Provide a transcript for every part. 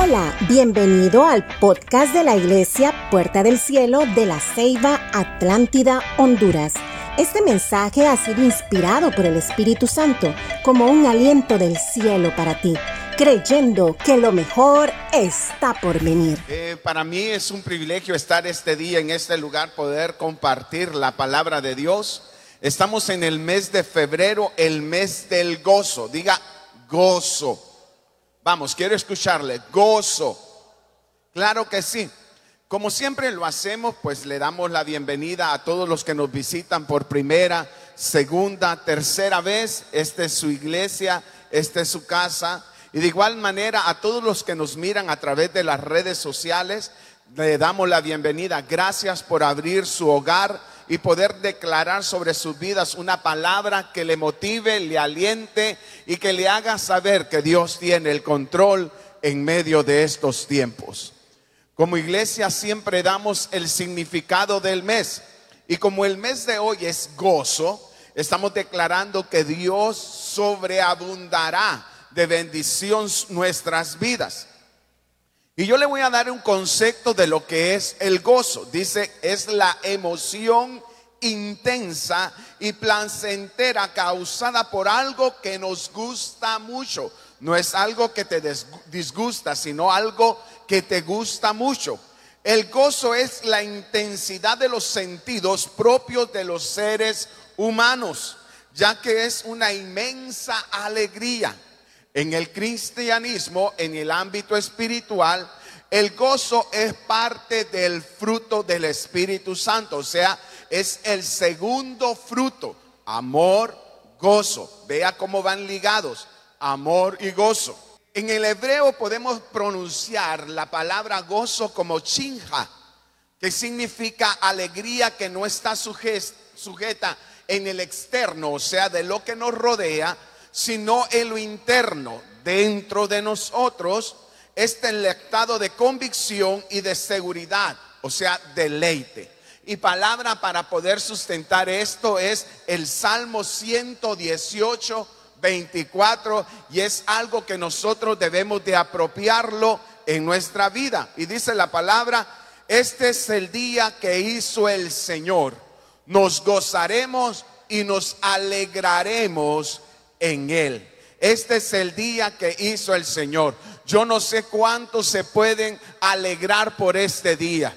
Hola, bienvenido al podcast de la Iglesia Puerta del Cielo de la Ceiba Atlántida, Honduras. Este mensaje ha sido inspirado por el Espíritu Santo como un aliento del cielo para ti, creyendo que lo mejor está por venir. Eh, para mí es un privilegio estar este día en este lugar, poder compartir la palabra de Dios. Estamos en el mes de febrero, el mes del gozo. Diga gozo. Vamos, quiero escucharle. Gozo. Claro que sí. Como siempre lo hacemos, pues le damos la bienvenida a todos los que nos visitan por primera, segunda, tercera vez. Esta es su iglesia, esta es su casa. Y de igual manera a todos los que nos miran a través de las redes sociales, le damos la bienvenida. Gracias por abrir su hogar y poder declarar sobre sus vidas una palabra que le motive, le aliente y que le haga saber que Dios tiene el control en medio de estos tiempos. Como iglesia siempre damos el significado del mes y como el mes de hoy es gozo, estamos declarando que Dios sobreabundará de bendición nuestras vidas. Y yo le voy a dar un concepto de lo que es el gozo. Dice, es la emoción intensa y placentera causada por algo que nos gusta mucho. No es algo que te disgusta, sino algo que te gusta mucho. El gozo es la intensidad de los sentidos propios de los seres humanos, ya que es una inmensa alegría en el cristianismo, en el ámbito espiritual, el gozo es parte del fruto del Espíritu Santo, o sea, es el segundo fruto. Amor, gozo. Vea cómo van ligados, amor y gozo. En el hebreo podemos pronunciar la palabra gozo como chinja, que significa alegría que no está sujeta en el externo, o sea, de lo que nos rodea, sino en lo interno, dentro de nosotros, este estado de convicción y de seguridad, o sea, deleite. Y palabra para poder sustentar esto es el Salmo 118, 24, y es algo que nosotros debemos de apropiarlo en nuestra vida. Y dice la palabra, este es el día que hizo el Señor. Nos gozaremos y nos alegraremos en Él. Este es el día que hizo el Señor. Yo no sé cuántos se pueden alegrar por este día.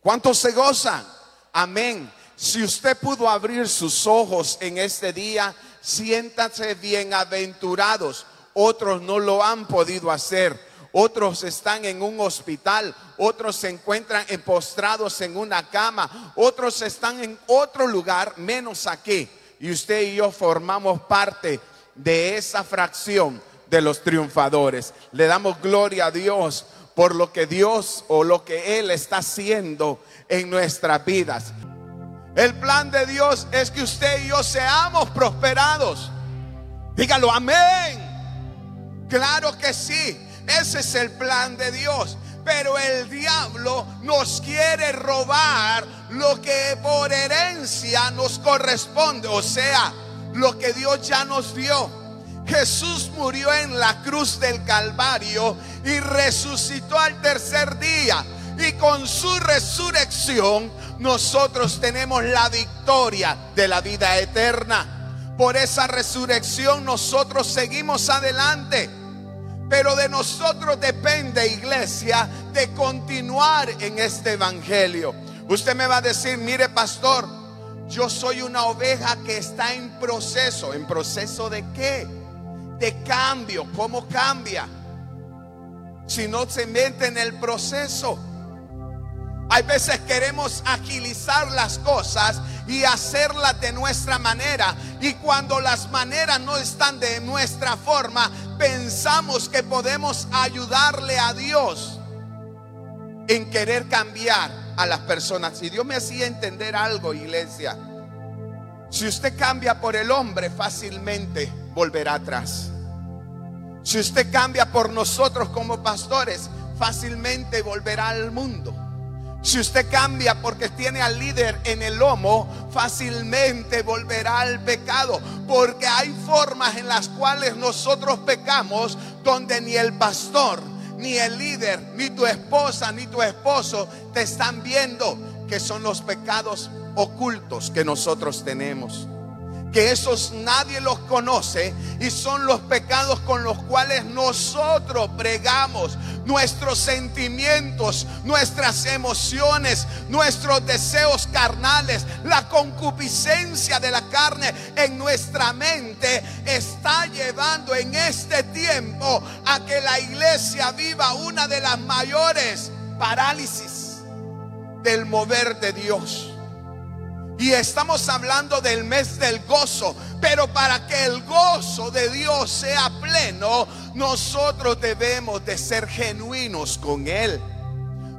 ¿Cuántos se gozan? Amén. Si usted pudo abrir sus ojos en este día, siéntase bienaventurados. Otros no lo han podido hacer. Otros están en un hospital, otros se encuentran postrados en una cama, otros están en otro lugar menos aquí y usted y yo formamos parte de esa fracción de los triunfadores. Le damos gloria a Dios por lo que Dios o lo que Él está haciendo en nuestras vidas. El plan de Dios es que usted y yo seamos prosperados. Dígalo, amén. Claro que sí. Ese es el plan de Dios. Pero el diablo nos quiere robar lo que por herencia nos corresponde, o sea, lo que Dios ya nos dio. Jesús murió en la cruz del Calvario y resucitó al tercer día. Y con su resurrección nosotros tenemos la victoria de la vida eterna. Por esa resurrección nosotros seguimos adelante. Pero de nosotros depende, iglesia, de continuar en este evangelio. Usted me va a decir, mire pastor, yo soy una oveja que está en proceso. ¿En proceso de qué? De cambio. ¿Cómo cambia? Si no se mete en el proceso. Hay veces queremos agilizar las cosas y hacerlas de nuestra manera. Y cuando las maneras no están de nuestra forma, pensamos que podemos ayudarle a Dios en querer cambiar a las personas. Y Dios me hacía entender algo, iglesia. Si usted cambia por el hombre, fácilmente volverá atrás. Si usted cambia por nosotros como pastores, fácilmente volverá al mundo. Si usted cambia porque tiene al líder en el lomo, fácilmente volverá al pecado. Porque hay formas en las cuales nosotros pecamos donde ni el pastor ni el líder, ni tu esposa, ni tu esposo te están viendo que son los pecados ocultos que nosotros tenemos que esos nadie los conoce y son los pecados con los cuales nosotros pregamos nuestros sentimientos, nuestras emociones, nuestros deseos carnales, la concupiscencia de la carne en nuestra mente está llevando en este tiempo a que la iglesia viva una de las mayores parálisis del mover de Dios. Y estamos hablando del mes del gozo. Pero para que el gozo de Dios sea pleno, nosotros debemos de ser genuinos con Él.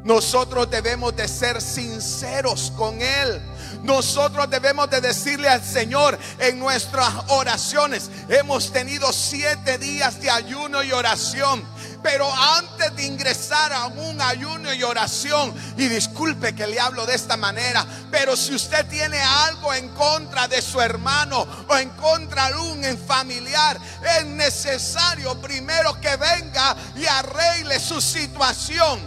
Nosotros debemos de ser sinceros con Él. Nosotros debemos de decirle al Señor en nuestras oraciones. Hemos tenido siete días de ayuno y oración. Pero antes de ingresar a un ayuno y oración, y disculpe que le hablo de esta manera, pero si usted tiene algo en contra de su hermano o en contra de un familiar, es necesario primero que venga y arregle su situación.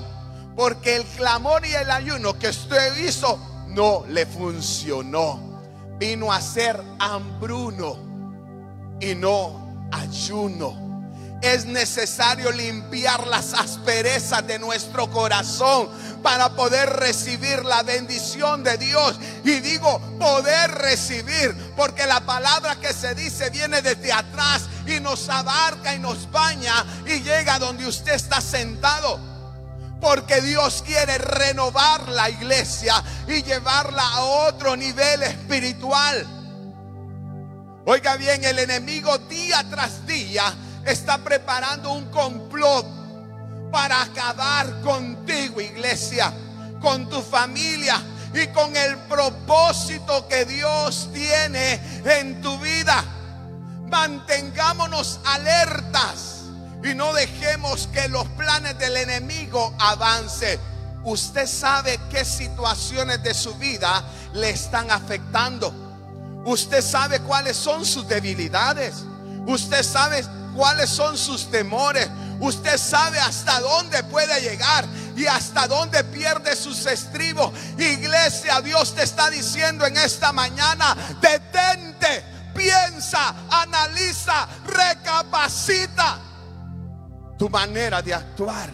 Porque el clamor y el ayuno que usted hizo no le funcionó. Vino a ser hambruno y no ayuno es necesario limpiar las asperezas de nuestro corazón para poder recibir la bendición de Dios. Y digo poder recibir, porque la palabra que se dice viene desde atrás y nos abarca y nos baña y llega donde usted está sentado. Porque Dios quiere renovar la iglesia y llevarla a otro nivel espiritual. Oiga bien, el enemigo día tras día está preparando un complot para acabar contigo, iglesia, con tu familia y con el propósito que Dios tiene en tu vida. Mantengámonos alertas y no dejemos que los planes del enemigo avancen. Usted sabe qué situaciones de su vida le están afectando. Usted sabe cuáles son sus debilidades. Usted sabe cuáles son sus temores. Usted sabe hasta dónde puede llegar y hasta dónde pierde sus estribos. Iglesia, Dios te está diciendo en esta mañana, detente, piensa, analiza, recapacita tu manera de actuar.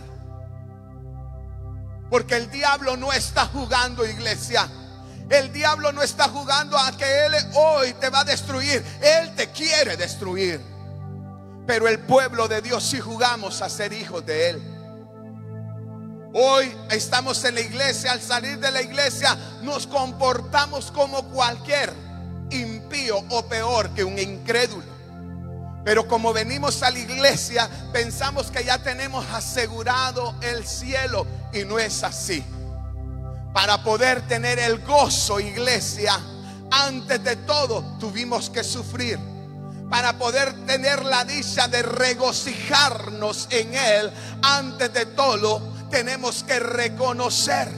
Porque el diablo no está jugando, iglesia. El diablo no está jugando a que Él hoy te va a destruir. Él te quiere destruir. Pero el pueblo de Dios sí jugamos a ser hijos de Él. Hoy estamos en la iglesia, al salir de la iglesia nos comportamos como cualquier impío o peor que un incrédulo. Pero como venimos a la iglesia, pensamos que ya tenemos asegurado el cielo y no es así. Para poder tener el gozo, iglesia, antes de todo tuvimos que sufrir para poder tener la dicha de regocijarnos en Él, antes de todo tenemos que reconocer.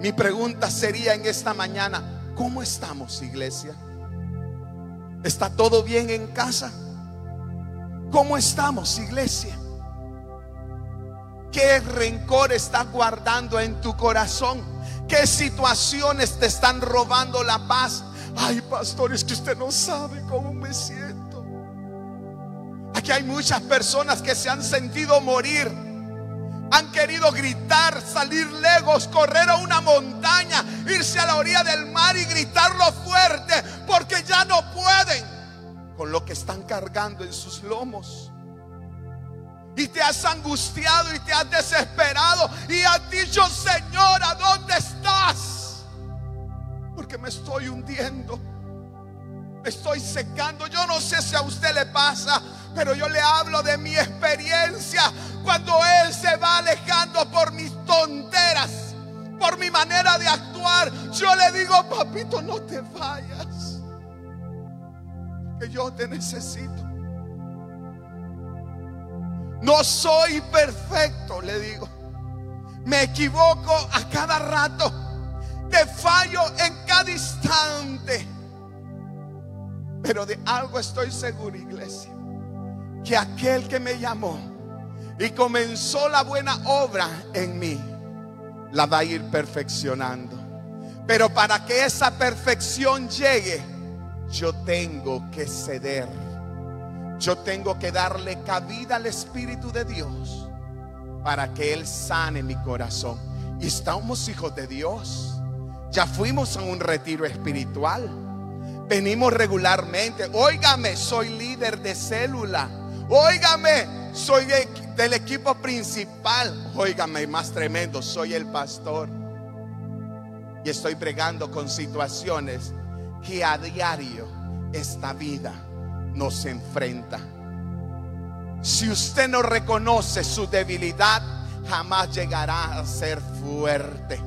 Mi pregunta sería en esta mañana, ¿cómo estamos iglesia? ¿Está todo bien en casa? ¿Cómo estamos iglesia? ¿Qué rencor está guardando en tu corazón? ¿Qué situaciones te están robando la paz? Ay, pastores, que usted no sabe cómo me siento. Aquí hay muchas personas que se han sentido morir. Han querido gritar, salir lejos, correr a una montaña, irse a la orilla del mar y gritarlo fuerte porque ya no pueden con lo que están cargando en sus lomos. Y te has angustiado y te has desesperado y has dicho, Señor, ¿a dónde estás? Porque me estoy hundiendo. Estoy secando. Yo no sé si a usted le pasa. Pero yo le hablo de mi experiencia cuando Él se va alejando por mis tonteras, por mi manera de actuar. Yo le digo, papito, no te vayas, que yo te necesito. No soy perfecto, le digo. Me equivoco a cada rato. Te fallo en cada instante. Pero de algo estoy seguro, iglesia que aquel que me llamó y comenzó la buena obra en mí, la va a ir perfeccionando. Pero para que esa perfección llegue, yo tengo que ceder. Yo tengo que darle cabida al Espíritu de Dios para que Él sane mi corazón. Y estamos hijos de Dios. Ya fuimos a un retiro espiritual. Venimos regularmente. Óigame, soy líder de célula. Óigame, soy del equipo principal. Óigame, más tremendo, soy el pastor. Y estoy bregando con situaciones que a diario esta vida nos enfrenta. Si usted no reconoce su debilidad, jamás llegará a ser fuerte.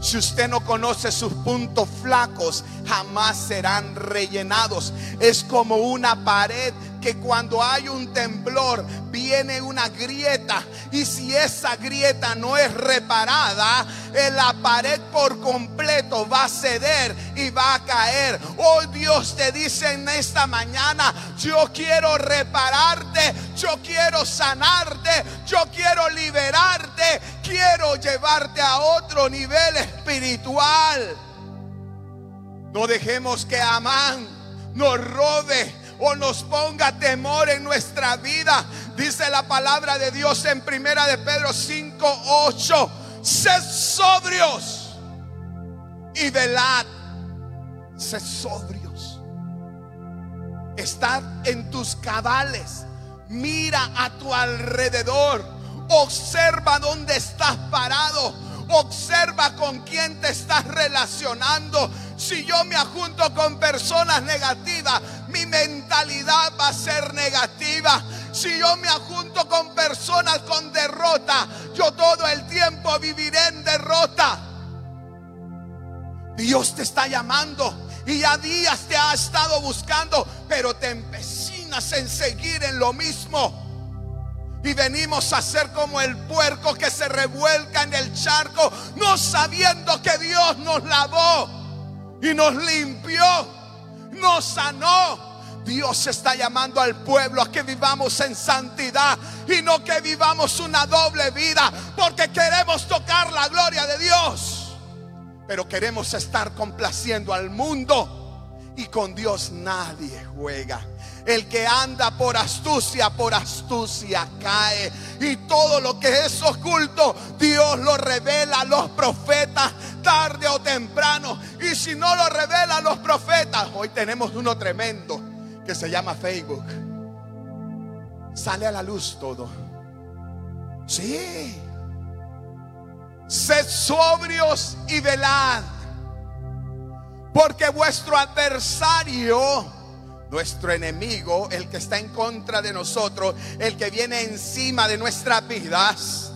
Si usted no conoce sus puntos flacos, jamás serán rellenados. Es como una pared que cuando hay un temblor viene una grieta y si esa grieta no es reparada, la pared por completo va a ceder y va a caer. Hoy Dios te dice en esta mañana, yo quiero repararte, yo quiero sanarte, yo quiero liberarte, quiero llevarte a otro nivel espiritual. No dejemos que Amán nos robe o nos ponga temor en nuestra vida. Dice la palabra de Dios en primera de Pedro 5, 8. Sed sobrios y velad. Sed sobrios. Estad en tus cabales. Mira a tu alrededor. Observa dónde estás parado. Observa con quién te estás relacionando. Si yo me ajunto con personas negativas, mi mentalidad va a ser negativa. Si yo me ajunto con personas con derrota, yo todo el tiempo viviré en derrota. Dios te está llamando y ya días te ha estado buscando, pero te empecinas en seguir en lo mismo. Y venimos a ser como el puerco que se revuelca en el charco, no sabiendo que Dios nos lavó y nos limpió, nos sanó. Dios está llamando al pueblo a que vivamos en santidad y no que vivamos una doble vida, porque queremos tocar la gloria de Dios, pero queremos estar complaciendo al mundo y con Dios nadie juega. El que anda por astucia, por astucia cae. Y todo lo que es oculto, Dios lo revela a los profetas tarde o temprano. Y si no lo revela a los profetas, hoy tenemos uno tremendo que se llama Facebook. Sale a la luz todo. Sí. Sed sobrios y velad. Porque vuestro adversario, nuestro enemigo, el que está en contra de nosotros, el que viene encima de nuestras vidas,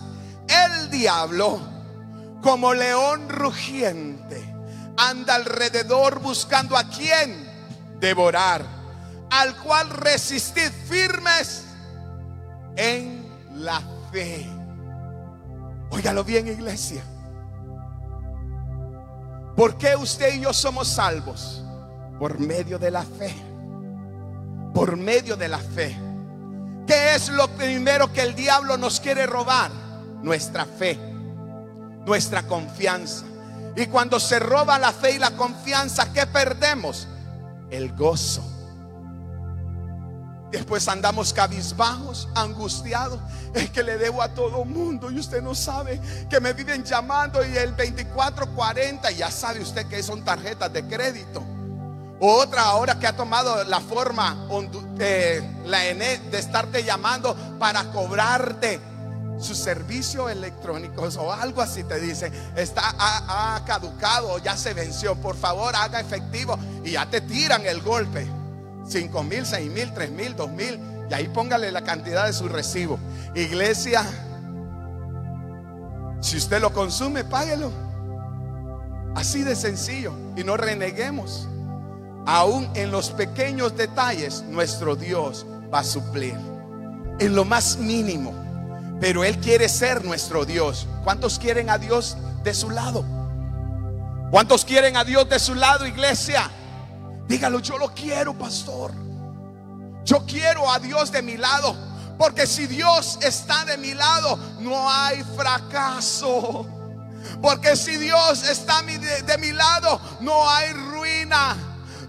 el diablo, como león rugiente, anda alrededor buscando a quien devorar, al cual resistir firmes en la fe. Óigalo bien, iglesia. ¿Por qué usted y yo somos salvos? Por medio de la fe. Por medio de la fe. ¿Qué es lo primero que el diablo nos quiere robar? Nuestra fe, nuestra confianza. Y cuando se roba la fe y la confianza, ¿qué perdemos? El gozo. Después andamos cabizbajos, angustiados. Es que le debo a todo mundo y usted no sabe que me viven llamando y el 2440 ya sabe usted que son tarjetas de crédito. Otra ahora que ha tomado la forma, eh, la ENE, de estarte llamando para cobrarte su servicio electrónico o algo así te dice, está ha, ha ya se venció, por favor haga efectivo y ya te tiran el golpe. 5 mil, 6 mil, 3 mil, 2 mil. Y ahí póngale la cantidad de su recibo. Iglesia, si usted lo consume, páguelo. Así de sencillo. Y no reneguemos. Aún en los pequeños detalles, nuestro Dios va a suplir. En lo más mínimo. Pero Él quiere ser nuestro Dios. ¿Cuántos quieren a Dios de su lado? ¿Cuántos quieren a Dios de su lado, iglesia? Dígalo, yo lo quiero, pastor. Yo quiero a Dios de mi lado. Porque si Dios está de mi lado, no hay fracaso. Porque si Dios está de, mi lado, no hay ruina.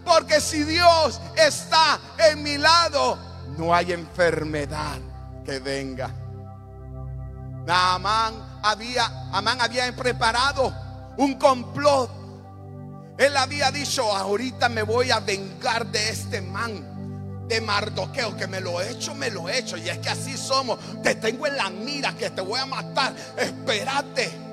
Porque si Dios está en mi lado, no hay enfermedad que venga. Amán había, Amán había preparado un complot. Él había dicho, ahorita me voy a vengar de este man de Mardoqueo, que me lo he hecho, me lo he hecho. Y es que así somos. Te tengo en la mira que te voy a matar. Espérate.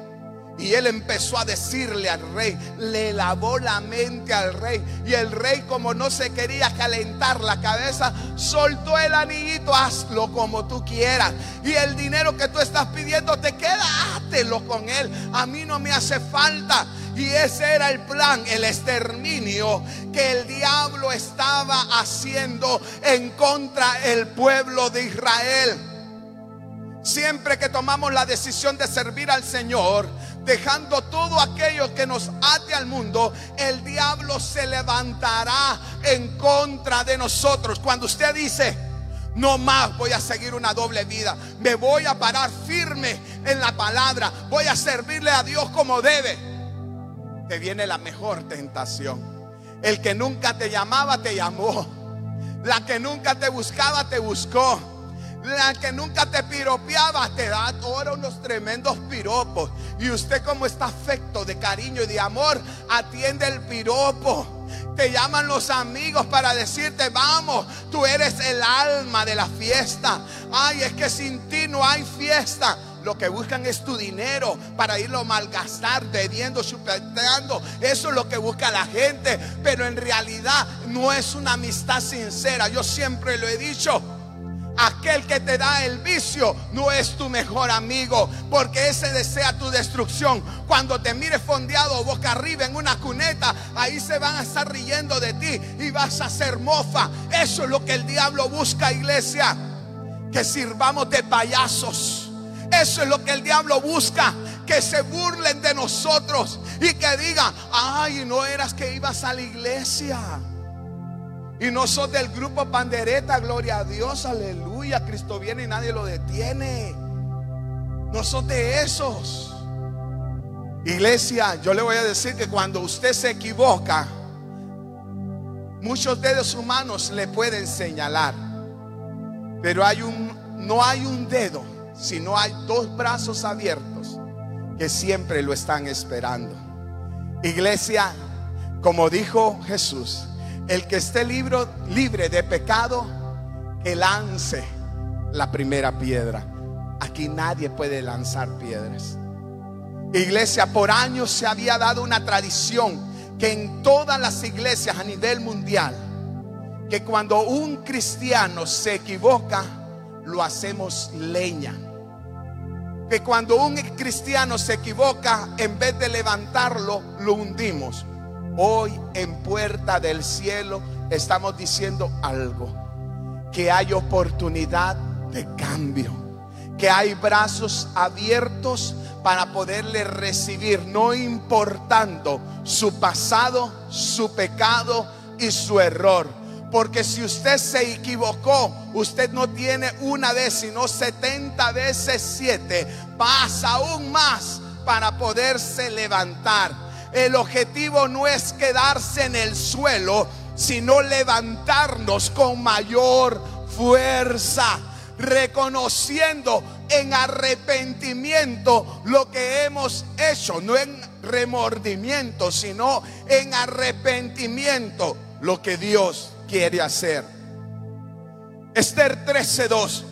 Y él empezó a decirle al rey, le lavó la mente al rey. Y el rey, como no se quería calentar la cabeza, soltó el anillito, hazlo como tú quieras. Y el dinero que tú estás pidiendo, te quédatelo con él. A mí no me hace falta. Y ese era el plan, el exterminio que el diablo estaba haciendo en contra del pueblo de Israel. Siempre que tomamos la decisión de servir al Señor, dejando todo aquello que nos ate al mundo, el diablo se levantará en contra de nosotros. Cuando usted dice, no más voy a seguir una doble vida, me voy a parar firme en la palabra, voy a servirle a Dios como debe, te viene la mejor tentación. El que nunca te llamaba, te llamó. La que nunca te buscaba, te buscó. La que nunca te piropeaba te da ahora unos tremendos piropos. Y usted como está afecto de cariño y de amor, atiende el piropo. Te llaman los amigos para decirte, vamos, tú eres el alma de la fiesta. Ay, es que sin ti no hay fiesta. Lo que buscan es tu dinero para irlo a malgastar, bebiendo, chupeteando. Eso es lo que busca la gente. Pero en realidad no es una amistad sincera. Yo siempre lo he dicho. Aquel que te da el vicio no es tu mejor amigo, porque ese desea tu destrucción. Cuando te mires fondeado boca arriba en una cuneta, ahí se van a estar riendo de ti y vas a ser mofa. Eso es lo que el diablo busca, iglesia. Que sirvamos de payasos. Eso es lo que el diablo busca. Que se burlen de nosotros y que digan, ay, no eras que ibas a la iglesia. Y no sos del grupo Pandereta, gloria a Dios, aleluya. Cristo viene y nadie lo detiene. No sos de esos. Iglesia, yo le voy a decir que cuando usted se equivoca, muchos dedos humanos le pueden señalar. Pero hay un, no hay un dedo, sino hay dos brazos abiertos que siempre lo están esperando. Iglesia, como dijo Jesús, el que esté libre de pecado, que lance la primera piedra. Aquí nadie puede lanzar piedras. Iglesia, por años se había dado una tradición que en todas las iglesias a nivel mundial, que cuando un cristiano se equivoca, lo hacemos leña. Que cuando un cristiano se equivoca, en vez de levantarlo, lo hundimos. Hoy en puerta del cielo estamos diciendo algo, que hay oportunidad de cambio, que hay brazos abiertos para poderle recibir, no importando su pasado, su pecado y su error. Porque si usted se equivocó, usted no tiene una vez, sino 70 veces 7, pasa aún más para poderse levantar. El objetivo no es quedarse en el suelo, sino levantarnos con mayor fuerza, reconociendo en arrepentimiento lo que hemos hecho, no en remordimiento, sino en arrepentimiento lo que Dios quiere hacer. Esther 13:2.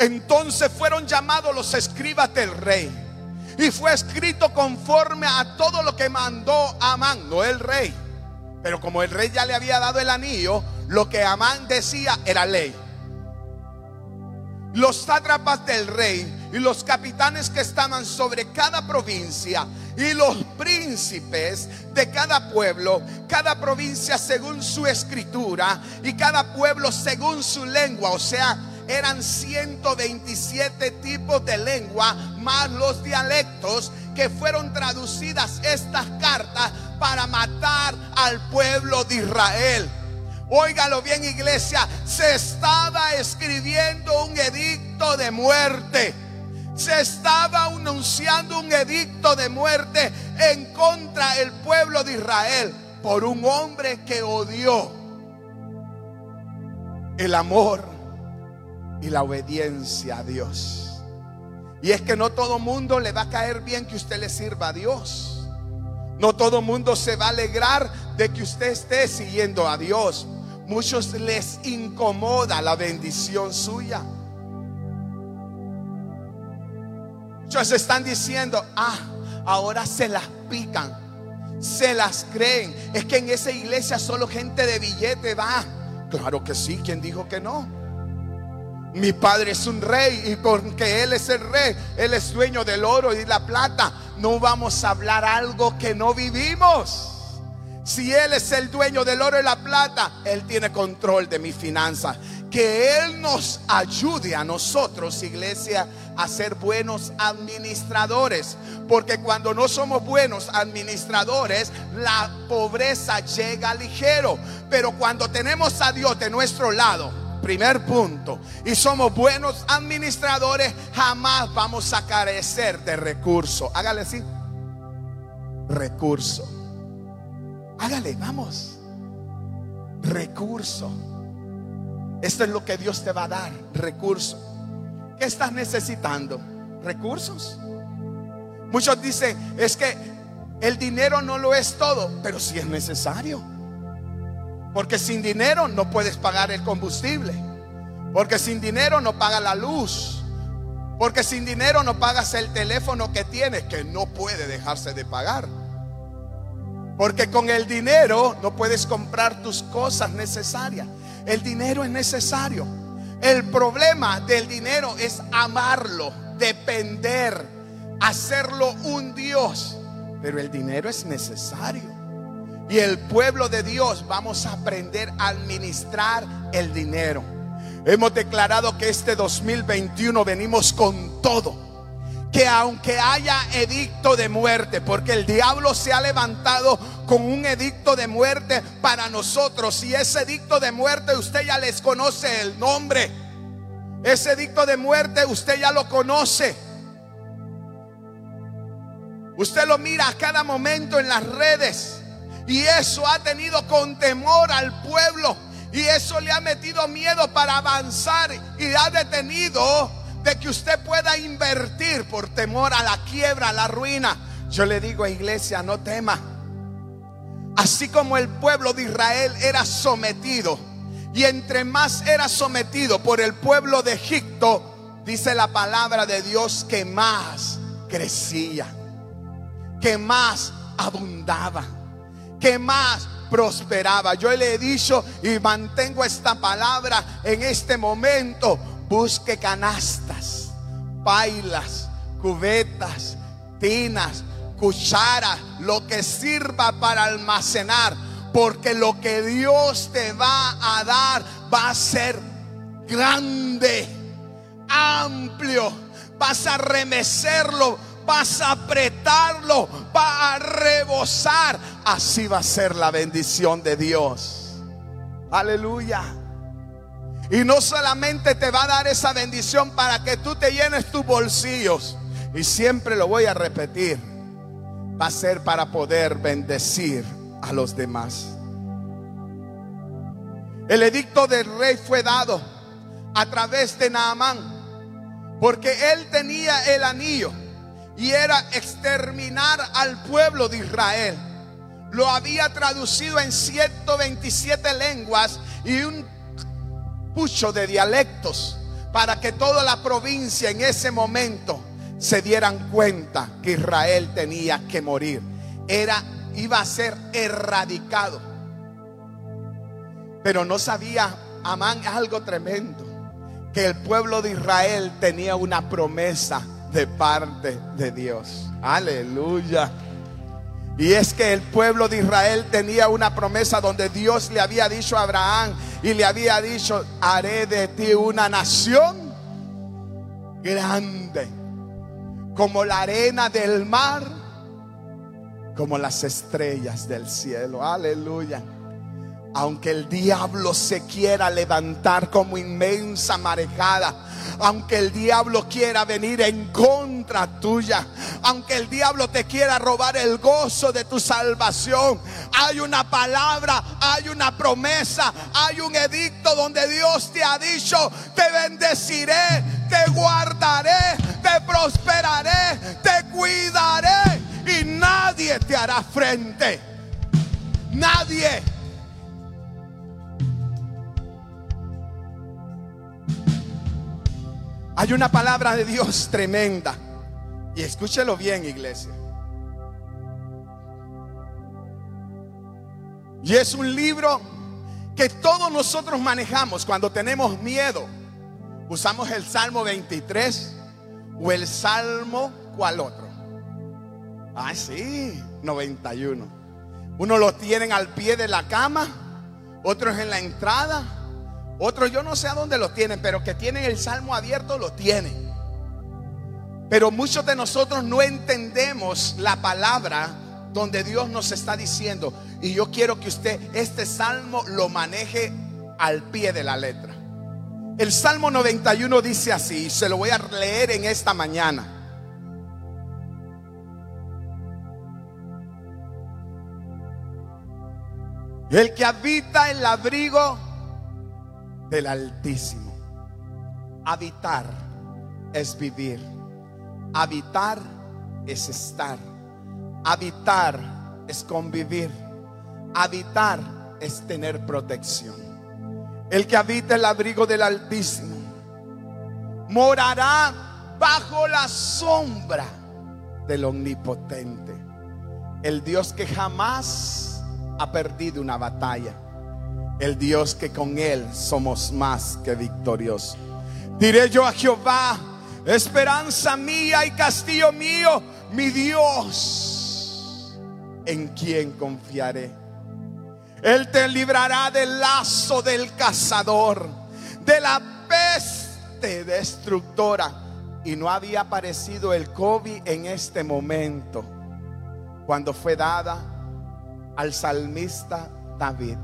Entonces fueron llamados los escribas del rey y fue escrito conforme a todo lo que mandó Amán, no el rey. Pero como el rey ya le había dado el anillo, lo que Amán decía era ley. Los sátrapas del rey y los capitanes que estaban sobre cada provincia y los príncipes de cada pueblo, cada provincia según su escritura y cada pueblo según su lengua, o sea, eran 127 tipos de lengua, más los dialectos que fueron traducidas estas cartas para matar al pueblo de Israel. Óigalo bien iglesia, se estaba escribiendo un edicto de muerte. Se estaba anunciando un edicto de muerte en contra del pueblo de Israel por un hombre que odió el amor y la obediencia a Dios. Y es que no todo mundo le va a caer bien que usted le sirva a Dios. No todo mundo se va a alegrar de que usted esté siguiendo a Dios. Muchos les incomoda la bendición suya. Muchos están diciendo, ah, ahora se las pican, se las creen. Es que en esa iglesia solo gente de billete va. Claro que sí, ¿quién dijo que no? Mi padre es un rey y porque Él es el rey, Él es dueño del oro y la plata. No vamos a hablar algo que no vivimos. Si Él es el dueño del oro y la plata, Él tiene control de mi finanza. Que Él nos ayude a nosotros, iglesia, a ser buenos administradores. Porque cuando no somos buenos administradores, la pobreza llega ligero. Pero cuando tenemos a Dios de nuestro lado, primer punto, y somos buenos administradores, jamás vamos a carecer de recursos. Hágale así. Recurso. Hágale, vamos. Recurso. Esto es lo que Dios te va a dar, recurso. ¿Qué estás necesitando? Recursos. Muchos dicen, es que el dinero no lo es todo, pero si es necesario. Porque sin dinero no puedes pagar el combustible. Porque sin dinero no pagas la luz. Porque sin dinero no pagas el teléfono que tienes, que no puede dejarse de pagar. Porque con el dinero no puedes comprar tus cosas necesarias. El dinero es necesario. El problema del dinero es amarlo, depender, hacerlo un Dios. Pero el dinero es necesario. Y el pueblo de Dios vamos a aprender a administrar el dinero. Hemos declarado que este 2021 venimos con todo que aunque haya edicto de muerte, porque el diablo se ha levantado con un edicto de muerte para nosotros, y ese edicto de muerte usted ya les conoce el nombre, ese edicto de muerte usted ya lo conoce. Usted lo mira a cada momento en las redes y eso ha tenido con temor al pueblo y eso le ha metido miedo para avanzar y ha detenido de que usted pueda invertir por temor a la quiebra, a la ruina. Yo le digo a iglesia, no tema. Así como el pueblo de Israel era sometido y entre más era sometido por el pueblo de Egipto, dice la palabra de Dios que más crecía, que más abundaba, que más prosperaba. Yo le he dicho y mantengo esta palabra en este momento busque canastas, pailas, cubetas, tinas, cucharas, lo que sirva para almacenar, porque lo que Dios te va a dar va a ser grande, amplio, vas a remecerlo, vas a apretarlo, va a rebosar. Así va a ser la bendición de Dios. Aleluya. Y no solamente te va a dar esa bendición para que tú te llenes tus bolsillos. Y siempre lo voy a repetir. Va a ser para poder bendecir a los demás. El edicto del rey fue dado a través de Naamán. Porque él tenía el anillo y era exterminar al pueblo de Israel. Lo había traducido en 127 lenguas y un pucho de dialectos para que toda la provincia en ese momento se dieran cuenta que Israel tenía que morir. Era iba a ser erradicado. Pero no sabía Amán algo tremendo, que el pueblo de Israel tenía una promesa de parte de Dios. Aleluya. Y es que el pueblo de Israel tenía una promesa donde Dios le había dicho a Abraham y le había dicho, haré de ti una nación grande, como la arena del mar, como las estrellas del cielo. Aleluya. Aunque el diablo se quiera levantar como inmensa marejada, aunque el diablo quiera venir en contra tuya, aunque el diablo te quiera robar el gozo de tu salvación, hay una palabra, hay una promesa, hay un edicto donde Dios te ha dicho, te bendeciré, te guardaré, te prosperaré, te cuidaré y nadie te hará frente. Nadie. Hay una palabra de Dios tremenda. Y escúchelo bien, iglesia. Y es un libro que todos nosotros manejamos cuando tenemos miedo. Usamos el Salmo 23 o el Salmo, ¿cuál otro? Ah, sí, 91. Uno lo tienen al pie de la cama, otros en la entrada, otros yo no sé a dónde lo tienen, pero que tienen el salmo abierto lo tienen. Pero muchos de nosotros no entendemos la palabra donde Dios nos está diciendo. Y yo quiero que usted este salmo lo maneje al pie de la letra. El Salmo 91 dice así, se lo voy a leer en esta mañana. El que habita el abrigo del Altísimo. Habitar es vivir. Habitar es estar. Habitar es convivir. Habitar es tener protección. El que habita el abrigo del Altísimo morará bajo la sombra del Omnipotente. El Dios que jamás ha perdido una batalla el Dios que con Él somos más que victoriosos. Diré yo a Jehová, esperanza mía y castillo mío, mi Dios, en quien confiaré. Él te librará del lazo del cazador, de la peste destructora. Y no había aparecido el COVID en este momento, cuando fue dada al salmista David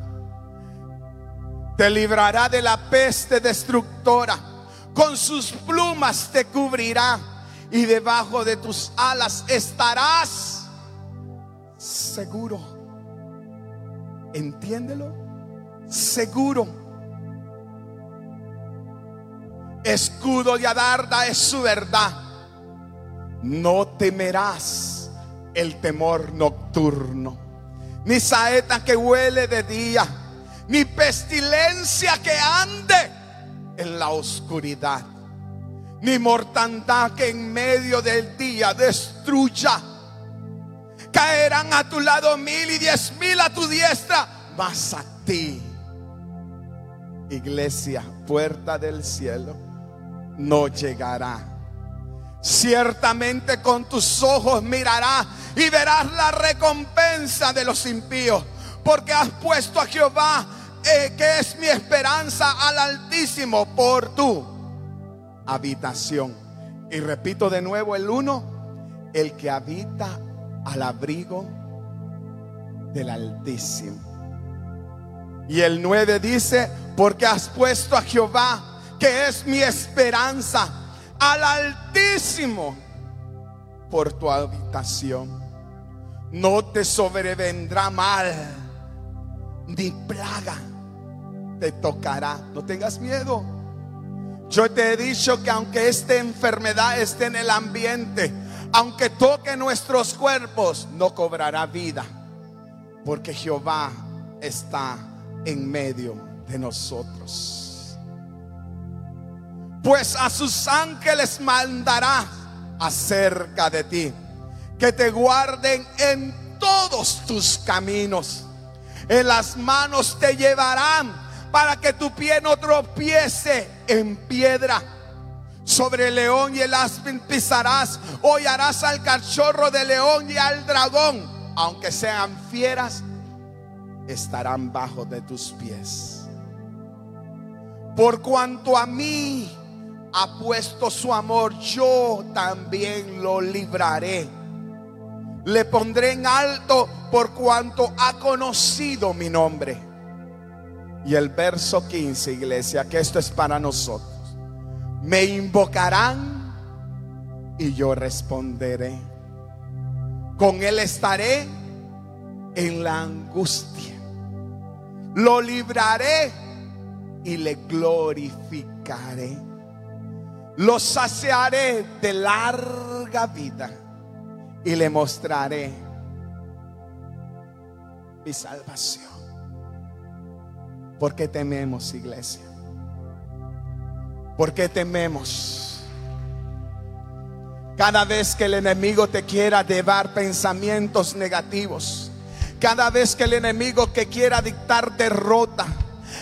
te librará de la peste destructora. Con sus plumas te cubrirá y debajo de tus alas estarás seguro. ¿Entiéndelo? Seguro. Escudo y adarda es su verdad. No temerás el temor nocturno, ni saeta que huele de día ni pestilencia que ande en la oscuridad, ni mortandad que en medio del día destruya. Caerán a tu lado mil y diez mil a tu diestra, mas a ti, iglesia, puerta del cielo, no llegará. Ciertamente con tus ojos mirarás y verás la recompensa de los impíos porque has puesto a Jehová, eh, que es mi esperanza, al Altísimo por tu habitación. Y repito de nuevo el uno, el que habita al abrigo del Altísimo. Y el nueve dice, porque has puesto a Jehová, que es mi esperanza, al Altísimo por tu habitación. No te sobrevendrá mal ni plaga te tocará. No tengas miedo. Yo te he dicho que aunque esta enfermedad esté en el ambiente, aunque toque nuestros cuerpos, no cobrará vida. Porque Jehová está en medio de nosotros. Pues a sus ángeles mandará acerca de ti, que te guarden en todos tus caminos en las manos te llevarán para que tu pie no tropiece en piedra. Sobre el león y el aspen pisarás, hollarás al cachorro del león y al dragón, aunque sean fieras, estarán bajo de tus pies. Por cuanto a mí ha puesto su amor, yo también lo libraré le pondré en alto por cuanto ha conocido mi nombre. Y el verso 15, iglesia, que esto es para nosotros. Me invocarán y yo responderé. Con él estaré en la angustia. Lo libraré y le glorificaré. Lo saciaré de larga vida y le mostraré mi salvación. ¿Por qué tememos, iglesia? ¿Por qué tememos? Cada vez que el enemigo te quiera llevar pensamientos negativos, cada vez que el enemigo que quiera dictar derrota,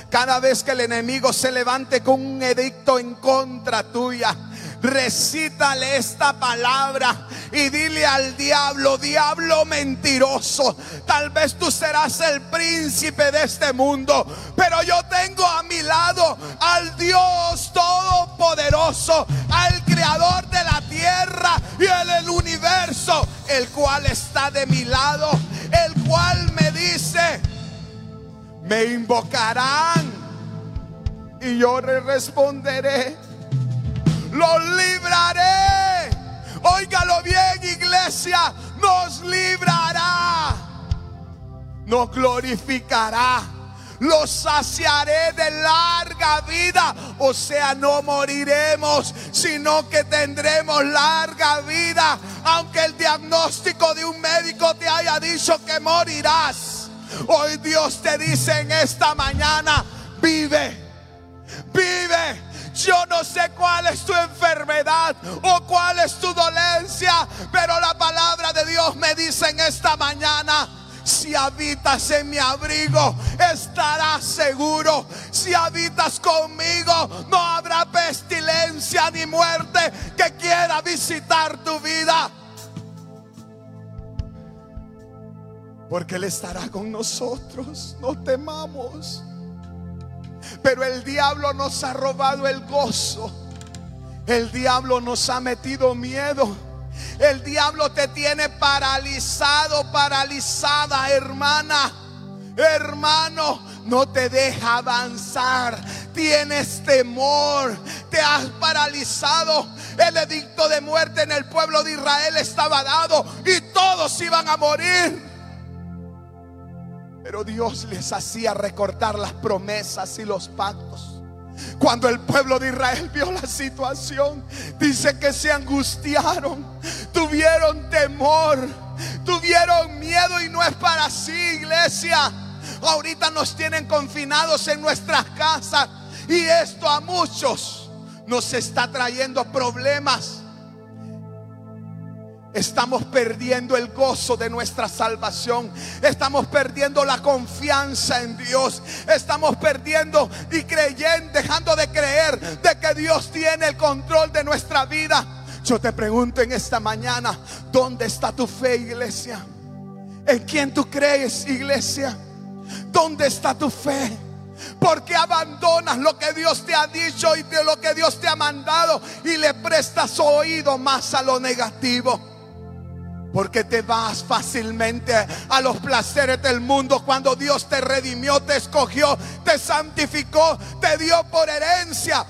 cada vez que el enemigo se levante con un edicto en contra tuya, recítale esta palabra y dile al diablo, diablo mentiroso, tal vez tú serás el príncipe de este mundo, pero yo tengo a mi lado al Dios todopoderoso, al creador de la tierra y el universo, el cual está de mi lado, el cual me dice, me invocarán y yo le responderé. Los libraré. Óigalo bien, iglesia. Nos librará. Nos glorificará. Los saciaré de larga vida. O sea, no moriremos, sino que tendremos larga vida. Aunque el diagnóstico de un médico te haya dicho que morirás. Hoy Dios te dice en esta mañana, vive, vive. Yo no sé cuál es tu enfermedad o cuál es tu dolencia, pero la palabra de Dios me dice en esta mañana, si habitas en mi abrigo, estarás seguro. Si habitas conmigo, no habrá pestilencia ni muerte que quiera visitar tu vida. Porque Él estará con nosotros. No temamos. Pero el diablo nos ha robado el gozo. El diablo nos ha metido miedo. El diablo te tiene paralizado, paralizada, hermana. Hermano, no te deja avanzar. Tienes temor, te has paralizado. El edicto de muerte en el pueblo de Israel estaba dado y todos iban a morir. Pero Dios les hacía recortar las promesas y los pactos. Cuando el pueblo de Israel vio la situación, dice que se angustiaron, tuvieron temor, tuvieron miedo y no es para sí, iglesia. Ahorita nos tienen confinados en nuestras casas y esto a muchos nos está trayendo problemas Estamos perdiendo el gozo de nuestra salvación. Estamos perdiendo la confianza en Dios. Estamos perdiendo y creyendo, dejando de creer de que Dios tiene el control de nuestra vida. Yo te pregunto en esta mañana, ¿dónde está tu fe, iglesia? ¿En quién tú crees, iglesia? ¿Dónde está tu fe? Porque abandonas lo que Dios te ha dicho y de lo que Dios te ha mandado y le prestas oído más a lo negativo. Porque te vas fácilmente a los placeres del mundo cuando Dios te redimió, te escogió, te santificó, te dio por herencia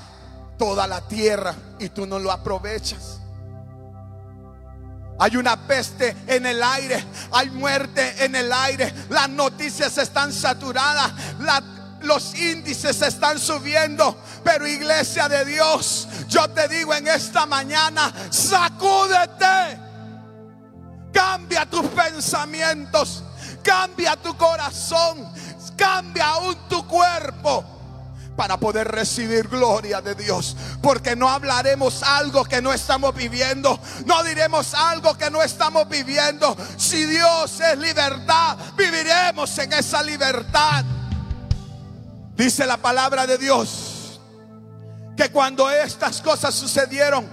toda la tierra y tú no lo aprovechas. Hay una peste en el aire, hay muerte en el aire, las noticias están saturadas, los índices están subiendo. Pero iglesia de Dios, yo te digo en esta mañana, sacúdete Cambia tus pensamientos, cambia tu corazón, cambia aún tu cuerpo para poder recibir gloria de Dios. Porque no hablaremos algo que no estamos viviendo. No diremos algo que no estamos viviendo. Si Dios es libertad, viviremos en esa libertad. Dice la palabra de Dios que cuando estas cosas sucedieron,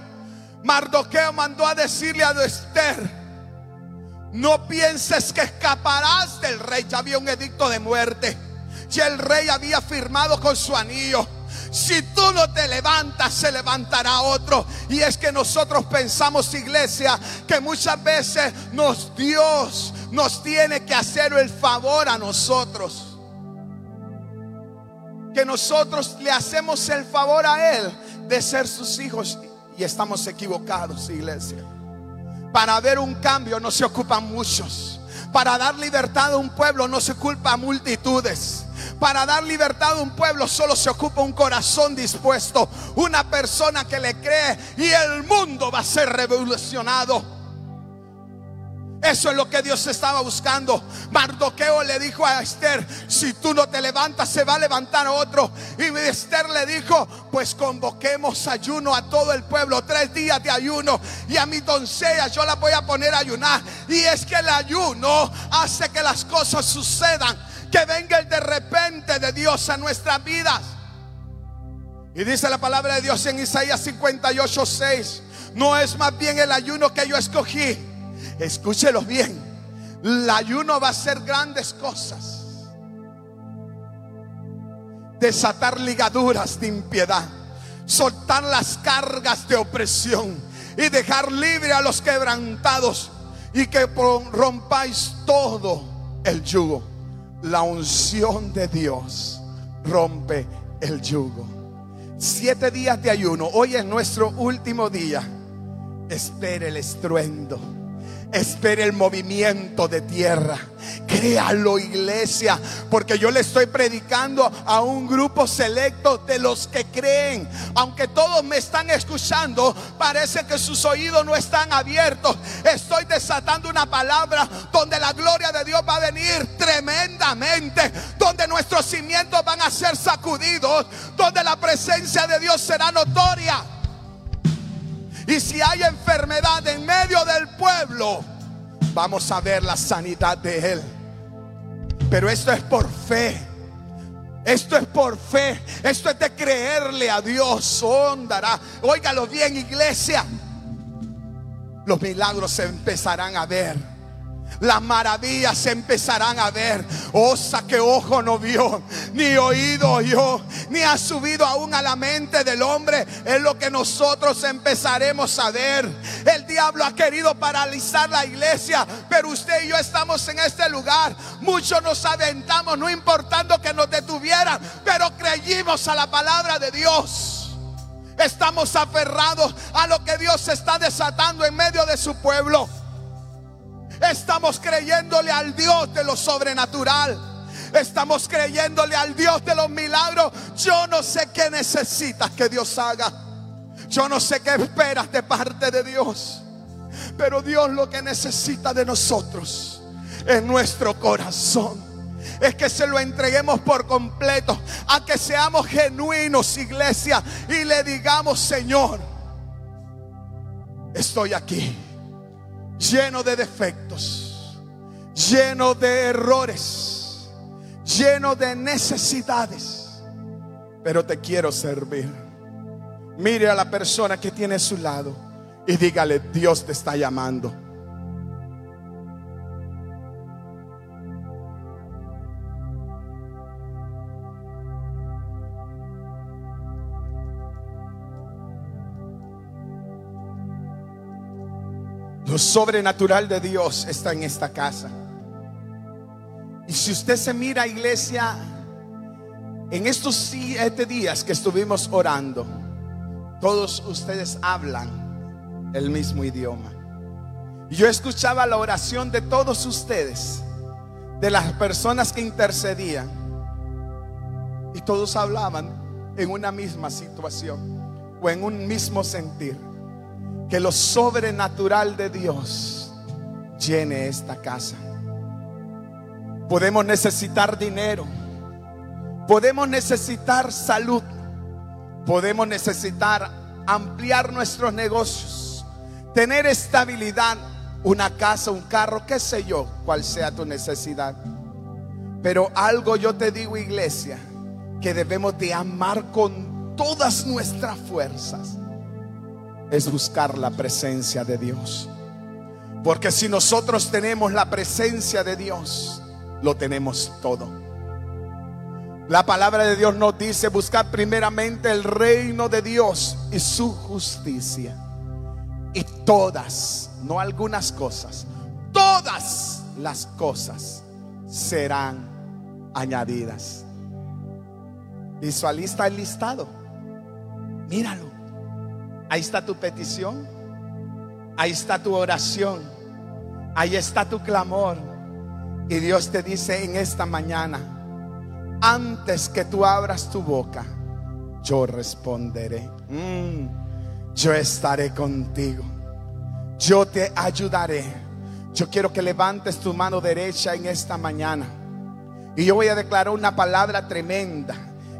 Mardoqueo mandó a decirle a Esther, no pienses que escaparás del rey. Ya había un edicto de muerte. Ya el rey había firmado con su anillo. Si tú no te levantas, se levantará otro. Y es que nosotros pensamos, iglesia, que muchas veces nos Dios nos tiene que hacer el favor a nosotros. que nosotros le hacemos el favor a Él de ser sus hijos y estamos equivocados, iglesia. Para ver un cambio no se ocupan muchos. Para dar libertad a un pueblo no se culpa a multitudes. Para dar libertad a un pueblo solo se ocupa un corazón dispuesto, una persona que le cree y el mundo va a ser revolucionado. Eso es lo que Dios estaba buscando. Mardoqueo le dijo a Esther, si tú no te levantas, se va a levantar otro. Y Esther le dijo, pues convoquemos ayuno a todo el pueblo, tres días de ayuno. Y a mi doncella yo la voy a poner a ayunar. Y es que el ayuno hace que las cosas sucedan, que venga el de repente de Dios a nuestras vidas. Y dice la palabra de Dios en Isaías 58, 6. No es más bien el ayuno que yo escogí Escúchelo bien. El ayuno va a hacer grandes cosas. Desatar ligaduras de impiedad. Soltar las cargas de opresión. Y dejar libre a los quebrantados. Y que rompáis todo el yugo. La unción de Dios rompe el yugo. Siete días de ayuno. Hoy es nuestro último día. Espere el estruendo Espere el movimiento de tierra. Créalo, iglesia, porque yo le estoy predicando a un grupo selecto de los que creen. Aunque todos me están escuchando, parece que sus oídos no están abiertos. Estoy desatando una palabra donde la gloria de Dios va a venir tremendamente, donde nuestros cimientos van a ser sacudidos, donde la presencia de Dios será notoria. Y si hay enfermedad en medio del pueblo, vamos a ver la sanidad de Él. Pero esto es por fe. Esto es por fe. Esto es de creerle a Dios. Ondará. Óigalo bien, iglesia. Los milagros se empezarán a ver las maravillas se empezarán a ver. Osa que ojo no vio, ni oído oyó, ni ha subido aún a la mente del hombre. Es lo que nosotros empezaremos a ver. El diablo ha querido paralizar la iglesia, pero usted y yo estamos en este lugar. Muchos nos aventamos, no importando que nos detuvieran, pero creímos a la palabra de Dios. Estamos aferrados a lo que Dios está desatando en medio de su pueblo. Estamos creyéndole al Dios de lo sobrenatural. Estamos creyéndole al Dios de los milagros. Yo no sé qué necesitas que Dios haga. Yo no sé qué esperas de parte de Dios. Pero Dios lo que necesita de nosotros es nuestro corazón. Es que se lo entreguemos por completo. A que seamos genuinos, iglesia. Y le digamos, Señor, estoy aquí lleno de defectos, lleno de errores, lleno de necesidades, pero te quiero servir. Mire a la persona que tiene a su lado y dígale, Dios te está llamando. Lo sobrenatural de Dios está en esta casa. Y si usted se mira, iglesia, en estos siete días que estuvimos orando, todos ustedes hablan el mismo idioma. Yo escuchaba la oración de todos ustedes, de las personas que intercedían, y todos hablaban en una misma situación o en un mismo sentir que lo sobrenatural de Dios llene esta casa. Podemos necesitar dinero, podemos necesitar salud, podemos necesitar ampliar nuestros negocios, tener estabilidad, una casa, un carro, qué sé yo, cuál sea tu necesidad. Pero algo yo te digo, iglesia, que debemos de amar con todas nuestras fuerzas es buscar la presencia de Dios. Porque si nosotros tenemos la presencia de Dios, lo tenemos todo. La palabra de Dios nos dice buscar primeramente el reino de Dios y su justicia. Y todas, no algunas cosas, todas las cosas serán añadidas. Visualiza el listado. Míralo. Ahí está tu petición. Ahí está tu oración. Ahí está tu clamor. Y Dios te dice en esta mañana, antes que tú abras tu boca, yo responderé. Mm, yo estaré contigo. Yo te ayudaré. Yo quiero que levantes tu mano derecha en esta mañana. Y yo voy a declarar una palabra tremenda.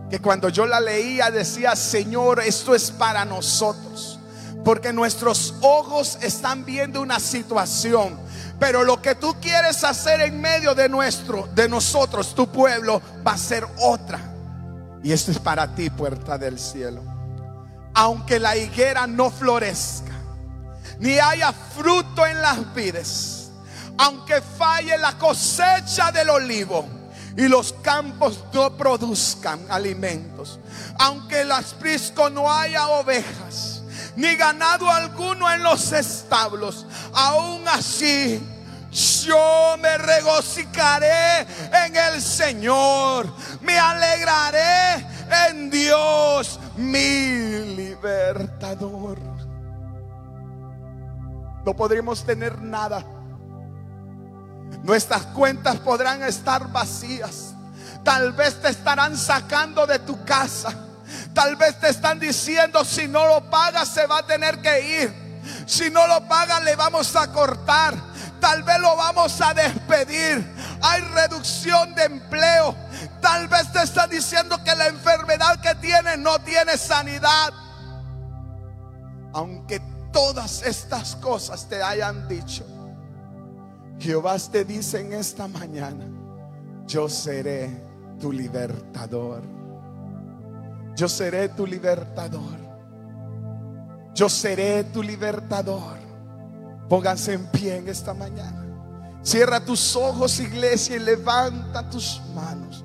Que cuando yo la leía decía, Señor, esto es para nosotros. Porque nuestros ojos están viendo una situación. Pero lo que tú quieres hacer en medio de nuestro, de nosotros, tu pueblo, va a ser otra. Y esto es para ti, puerta del cielo. Aunque la higuera no florezca, ni haya fruto en las vides, aunque falle la cosecha del olivo y los campos no produzcan alimentos, aunque el aprisco no haya ovejas, ni ganado alguno en los establos, aún así yo me regocijaré en el Señor, me alegraré en Dios, mi libertador. No podremos tener nada. Nuestras cuentas podrán estar vacías. Tal vez te estarán sacando de tu casa. Tal vez te están diciendo, si no lo pagas se va a tener que ir. Si no lo pagas le vamos a cortar. Tal vez lo vamos a despedir. Hay reducción de empleo. Tal vez te están diciendo que la enfermedad que tienes no tiene sanidad. Aunque todas estas cosas te hayan dicho, Jehová te dice en esta mañana, yo seré tu libertador. Yo seré tu libertador. Yo seré tu libertador. Pónganse en pie en esta mañana. Cierra tus ojos, iglesia, y levanta tus manos.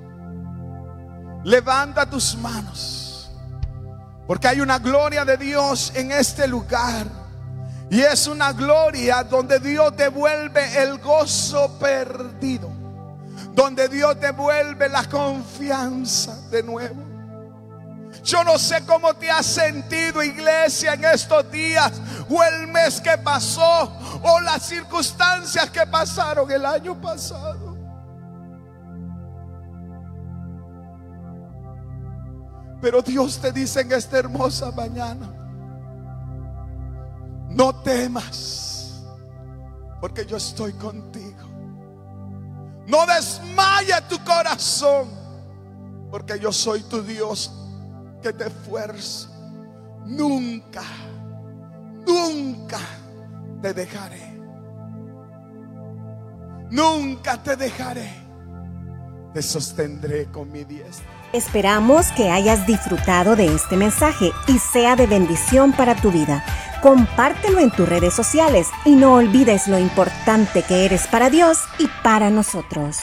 Levanta tus manos. Porque hay una gloria de Dios en este lugar. Y es una gloria donde Dios devuelve el gozo perdido. Donde Dios devuelve la confianza de nuevo. Yo no sé cómo te has sentido, iglesia, en estos días, o el mes que pasó, o las circunstancias que pasaron el año pasado. Pero Dios te dice en esta hermosa mañana, no temas, porque yo estoy contigo. No desmaye tu corazón, porque yo soy tu Dios que te esfuerzo. Nunca, nunca te dejaré. Nunca te dejaré. Te sostendré con mi diestra. Esperamos que hayas disfrutado de este mensaje y sea de bendición para tu vida. Compártelo en tus redes sociales y no olvides lo importante que eres para Dios y para nosotros.